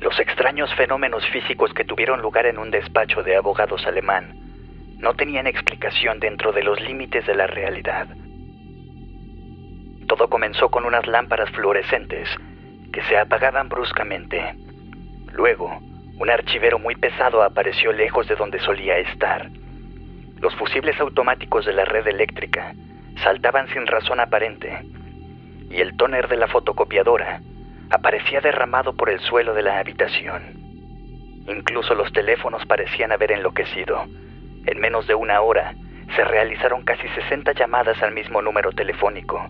Los extraños fenómenos físicos que tuvieron lugar en un despacho de abogados alemán no tenían explicación dentro de los límites de la realidad. Todo comenzó con unas lámparas fluorescentes que se apagaban bruscamente. Luego, un archivero muy pesado apareció lejos de donde solía estar. Los fusibles automáticos de la red eléctrica saltaban sin razón aparente y el tóner de la fotocopiadora aparecía derramado por el suelo de la habitación. Incluso los teléfonos parecían haber enloquecido. En menos de una hora se realizaron casi 60 llamadas al mismo número telefónico.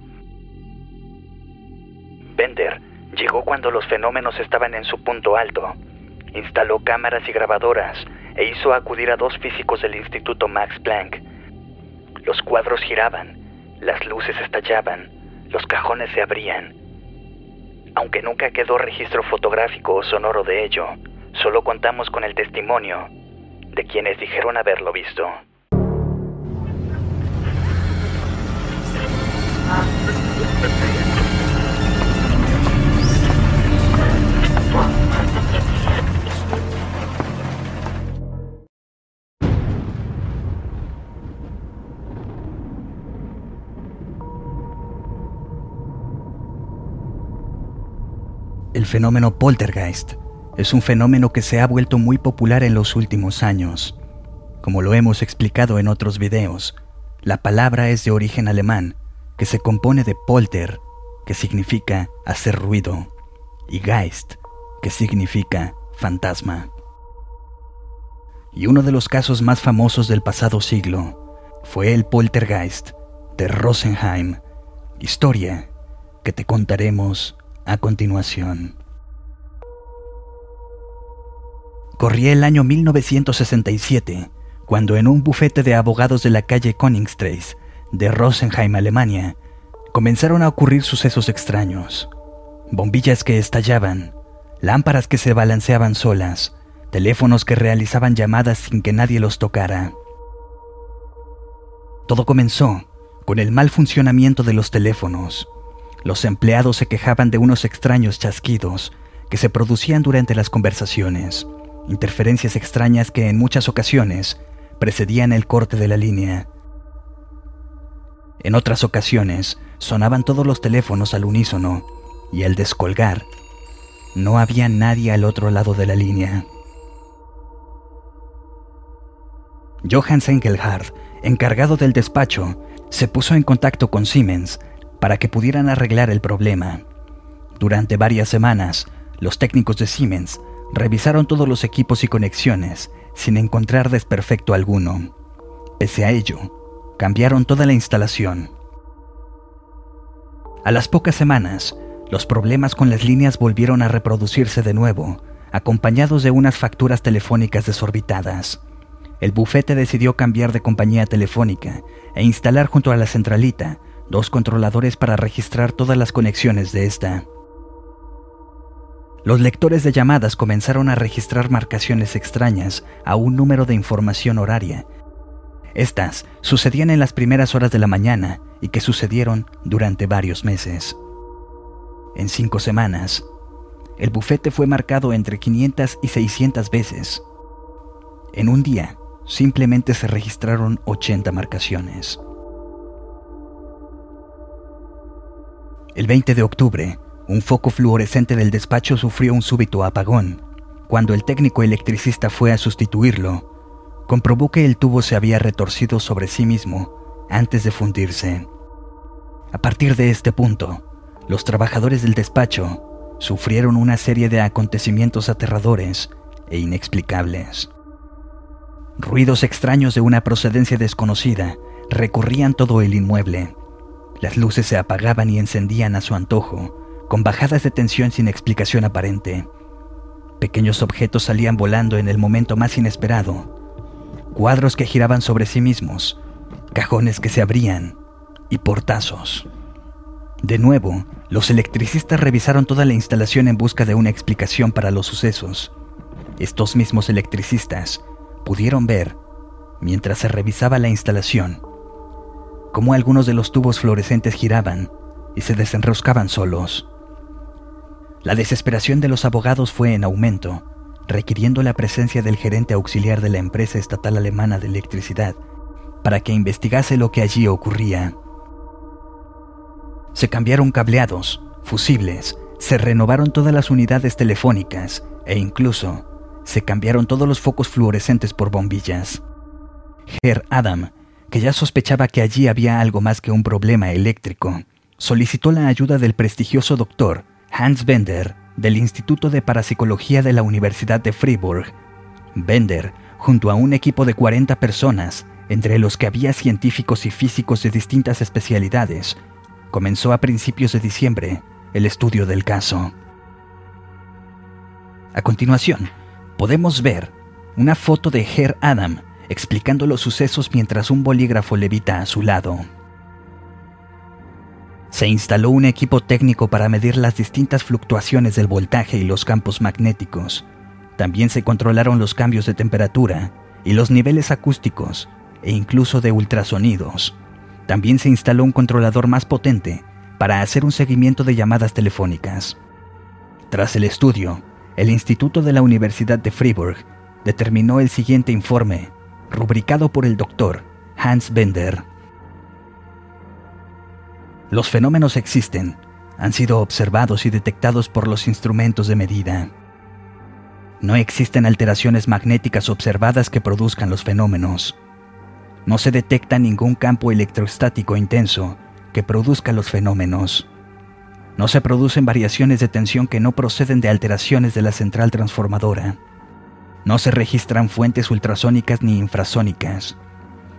Bender llegó cuando los fenómenos estaban en su punto alto. Instaló cámaras y grabadoras e hizo acudir a dos físicos del Instituto Max Planck. Los cuadros giraban, las luces estallaban, los cajones se abrían. Aunque nunca quedó registro fotográfico o sonoro de ello, solo contamos con el testimonio de quienes dijeron haberlo visto. El fenómeno poltergeist es un fenómeno que se ha vuelto muy popular en los últimos años. Como lo hemos explicado en otros videos, la palabra es de origen alemán, que se compone de polter, que significa hacer ruido, y geist, que significa fantasma. Y uno de los casos más famosos del pasado siglo fue el poltergeist de Rosenheim, historia que te contaremos a continuación. Corría el año 1967, cuando en un bufete de abogados de la calle Koningstrasse de Rosenheim, Alemania, comenzaron a ocurrir sucesos extraños. Bombillas que estallaban, lámparas que se balanceaban solas, teléfonos que realizaban llamadas sin que nadie los tocara. Todo comenzó con el mal funcionamiento de los teléfonos. Los empleados se quejaban de unos extraños chasquidos que se producían durante las conversaciones, interferencias extrañas que en muchas ocasiones precedían el corte de la línea. En otras ocasiones sonaban todos los teléfonos al unísono y al descolgar no había nadie al otro lado de la línea. Johann Engelhardt, encargado del despacho, se puso en contacto con Siemens para que pudieran arreglar el problema. Durante varias semanas, los técnicos de Siemens revisaron todos los equipos y conexiones sin encontrar desperfecto alguno. Pese a ello, cambiaron toda la instalación. A las pocas semanas, los problemas con las líneas volvieron a reproducirse de nuevo, acompañados de unas facturas telefónicas desorbitadas. El bufete decidió cambiar de compañía telefónica e instalar junto a la centralita dos controladores para registrar todas las conexiones de esta. Los lectores de llamadas comenzaron a registrar marcaciones extrañas a un número de información horaria. Estas sucedían en las primeras horas de la mañana y que sucedieron durante varios meses. En cinco semanas, el bufete fue marcado entre 500 y 600 veces. En un día, simplemente se registraron 80 marcaciones. El 20 de octubre, un foco fluorescente del despacho sufrió un súbito apagón. Cuando el técnico electricista fue a sustituirlo, comprobó que el tubo se había retorcido sobre sí mismo antes de fundirse. A partir de este punto, los trabajadores del despacho sufrieron una serie de acontecimientos aterradores e inexplicables. Ruidos extraños de una procedencia desconocida recorrían todo el inmueble las luces se apagaban y encendían a su antojo, con bajadas de tensión sin explicación aparente. Pequeños objetos salían volando en el momento más inesperado. Cuadros que giraban sobre sí mismos, cajones que se abrían y portazos. De nuevo, los electricistas revisaron toda la instalación en busca de una explicación para los sucesos. Estos mismos electricistas pudieron ver, mientras se revisaba la instalación, como algunos de los tubos fluorescentes giraban y se desenroscaban solos. La desesperación de los abogados fue en aumento, requiriendo la presencia del gerente auxiliar de la empresa estatal alemana de electricidad para que investigase lo que allí ocurría. Se cambiaron cableados, fusibles, se renovaron todas las unidades telefónicas e incluso se cambiaron todos los focos fluorescentes por bombillas. Herr Adam, que ya sospechaba que allí había algo más que un problema eléctrico, solicitó la ayuda del prestigioso doctor Hans Bender del Instituto de Parapsicología de la Universidad de Fribourg. Bender, junto a un equipo de 40 personas, entre los que había científicos y físicos de distintas especialidades, comenzó a principios de diciembre el estudio del caso. A continuación, podemos ver una foto de Herr Adam explicando los sucesos mientras un bolígrafo levita a su lado. Se instaló un equipo técnico para medir las distintas fluctuaciones del voltaje y los campos magnéticos. También se controlaron los cambios de temperatura y los niveles acústicos e incluso de ultrasonidos. También se instaló un controlador más potente para hacer un seguimiento de llamadas telefónicas. Tras el estudio, el Instituto de la Universidad de Fribourg determinó el siguiente informe, rubricado por el doctor Hans Bender. Los fenómenos existen, han sido observados y detectados por los instrumentos de medida. No existen alteraciones magnéticas observadas que produzcan los fenómenos. No se detecta ningún campo electrostático intenso que produzca los fenómenos. No se producen variaciones de tensión que no proceden de alteraciones de la central transformadora. No se registran fuentes ultrasónicas ni infrasónicas.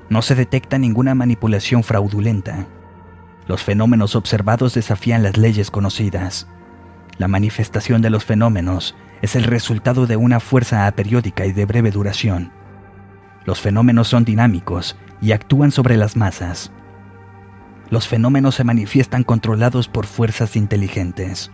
No se detecta ninguna manipulación fraudulenta. Los fenómenos observados desafían las leyes conocidas. La manifestación de los fenómenos es el resultado de una fuerza aperiódica y de breve duración. Los fenómenos son dinámicos y actúan sobre las masas. Los fenómenos se manifiestan controlados por fuerzas inteligentes.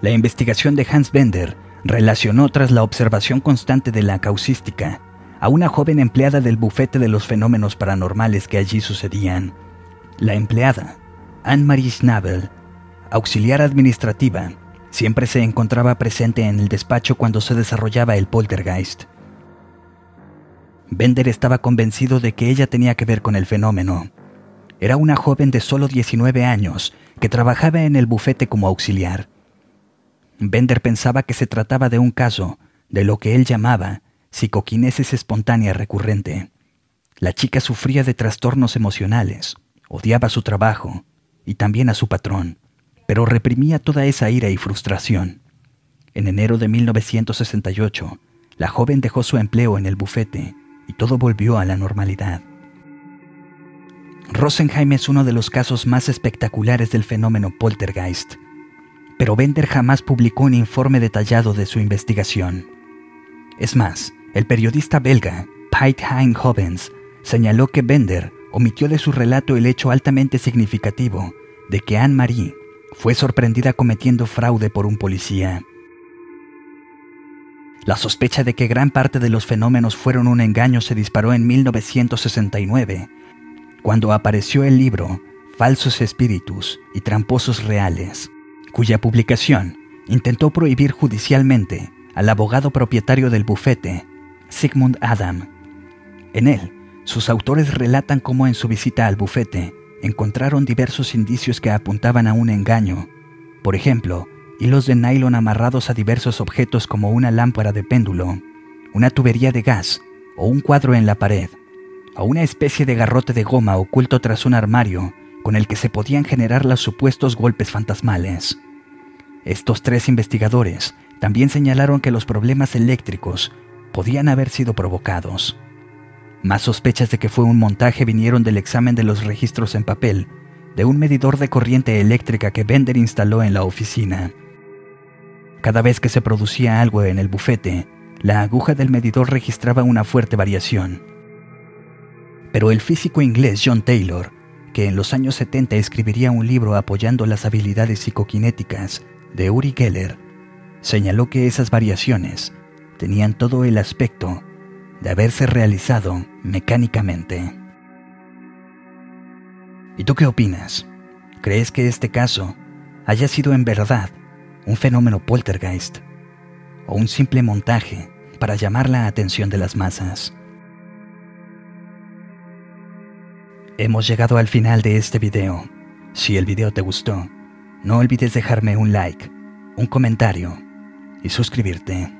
La investigación de Hans Bender relacionó tras la observación constante de la causística a una joven empleada del bufete de los fenómenos paranormales que allí sucedían. La empleada, Anne-Marie Schnabel, auxiliar administrativa, siempre se encontraba presente en el despacho cuando se desarrollaba el poltergeist. Bender estaba convencido de que ella tenía que ver con el fenómeno. Era una joven de solo 19 años que trabajaba en el bufete como auxiliar. Bender pensaba que se trataba de un caso de lo que él llamaba psicoquinesis espontánea recurrente. La chica sufría de trastornos emocionales, odiaba su trabajo y también a su patrón, pero reprimía toda esa ira y frustración. En enero de 1968, la joven dejó su empleo en el bufete y todo volvió a la normalidad. Rosenheim es uno de los casos más espectaculares del fenómeno poltergeist, pero Bender jamás publicó un informe detallado de su investigación. Es más, el periodista belga Piet Hein Hovens señaló que Bender omitió de su relato el hecho altamente significativo de que Anne-Marie fue sorprendida cometiendo fraude por un policía. La sospecha de que gran parte de los fenómenos fueron un engaño se disparó en 1969, cuando apareció el libro Falsos Espíritus y Tramposos Reales, cuya publicación intentó prohibir judicialmente al abogado propietario del bufete, Sigmund Adam. En él, sus autores relatan cómo en su visita al bufete encontraron diversos indicios que apuntaban a un engaño. Por ejemplo, hilos de nylon amarrados a diversos objetos como una lámpara de péndulo, una tubería de gas o un cuadro en la pared, o una especie de garrote de goma oculto tras un armario con el que se podían generar los supuestos golpes fantasmales. Estos tres investigadores también señalaron que los problemas eléctricos podían haber sido provocados. Más sospechas de que fue un montaje vinieron del examen de los registros en papel de un medidor de corriente eléctrica que Bender instaló en la oficina. Cada vez que se producía algo en el bufete, la aguja del medidor registraba una fuerte variación. Pero el físico inglés John Taylor, que en los años 70 escribiría un libro apoyando las habilidades psicoquinéticas de Uri Geller, señaló que esas variaciones tenían todo el aspecto de haberse realizado mecánicamente. ¿Y tú qué opinas? ¿Crees que este caso haya sido en verdad un fenómeno poltergeist o un simple montaje para llamar la atención de las masas. Hemos llegado al final de este video. Si el video te gustó, no olvides dejarme un like, un comentario y suscribirte.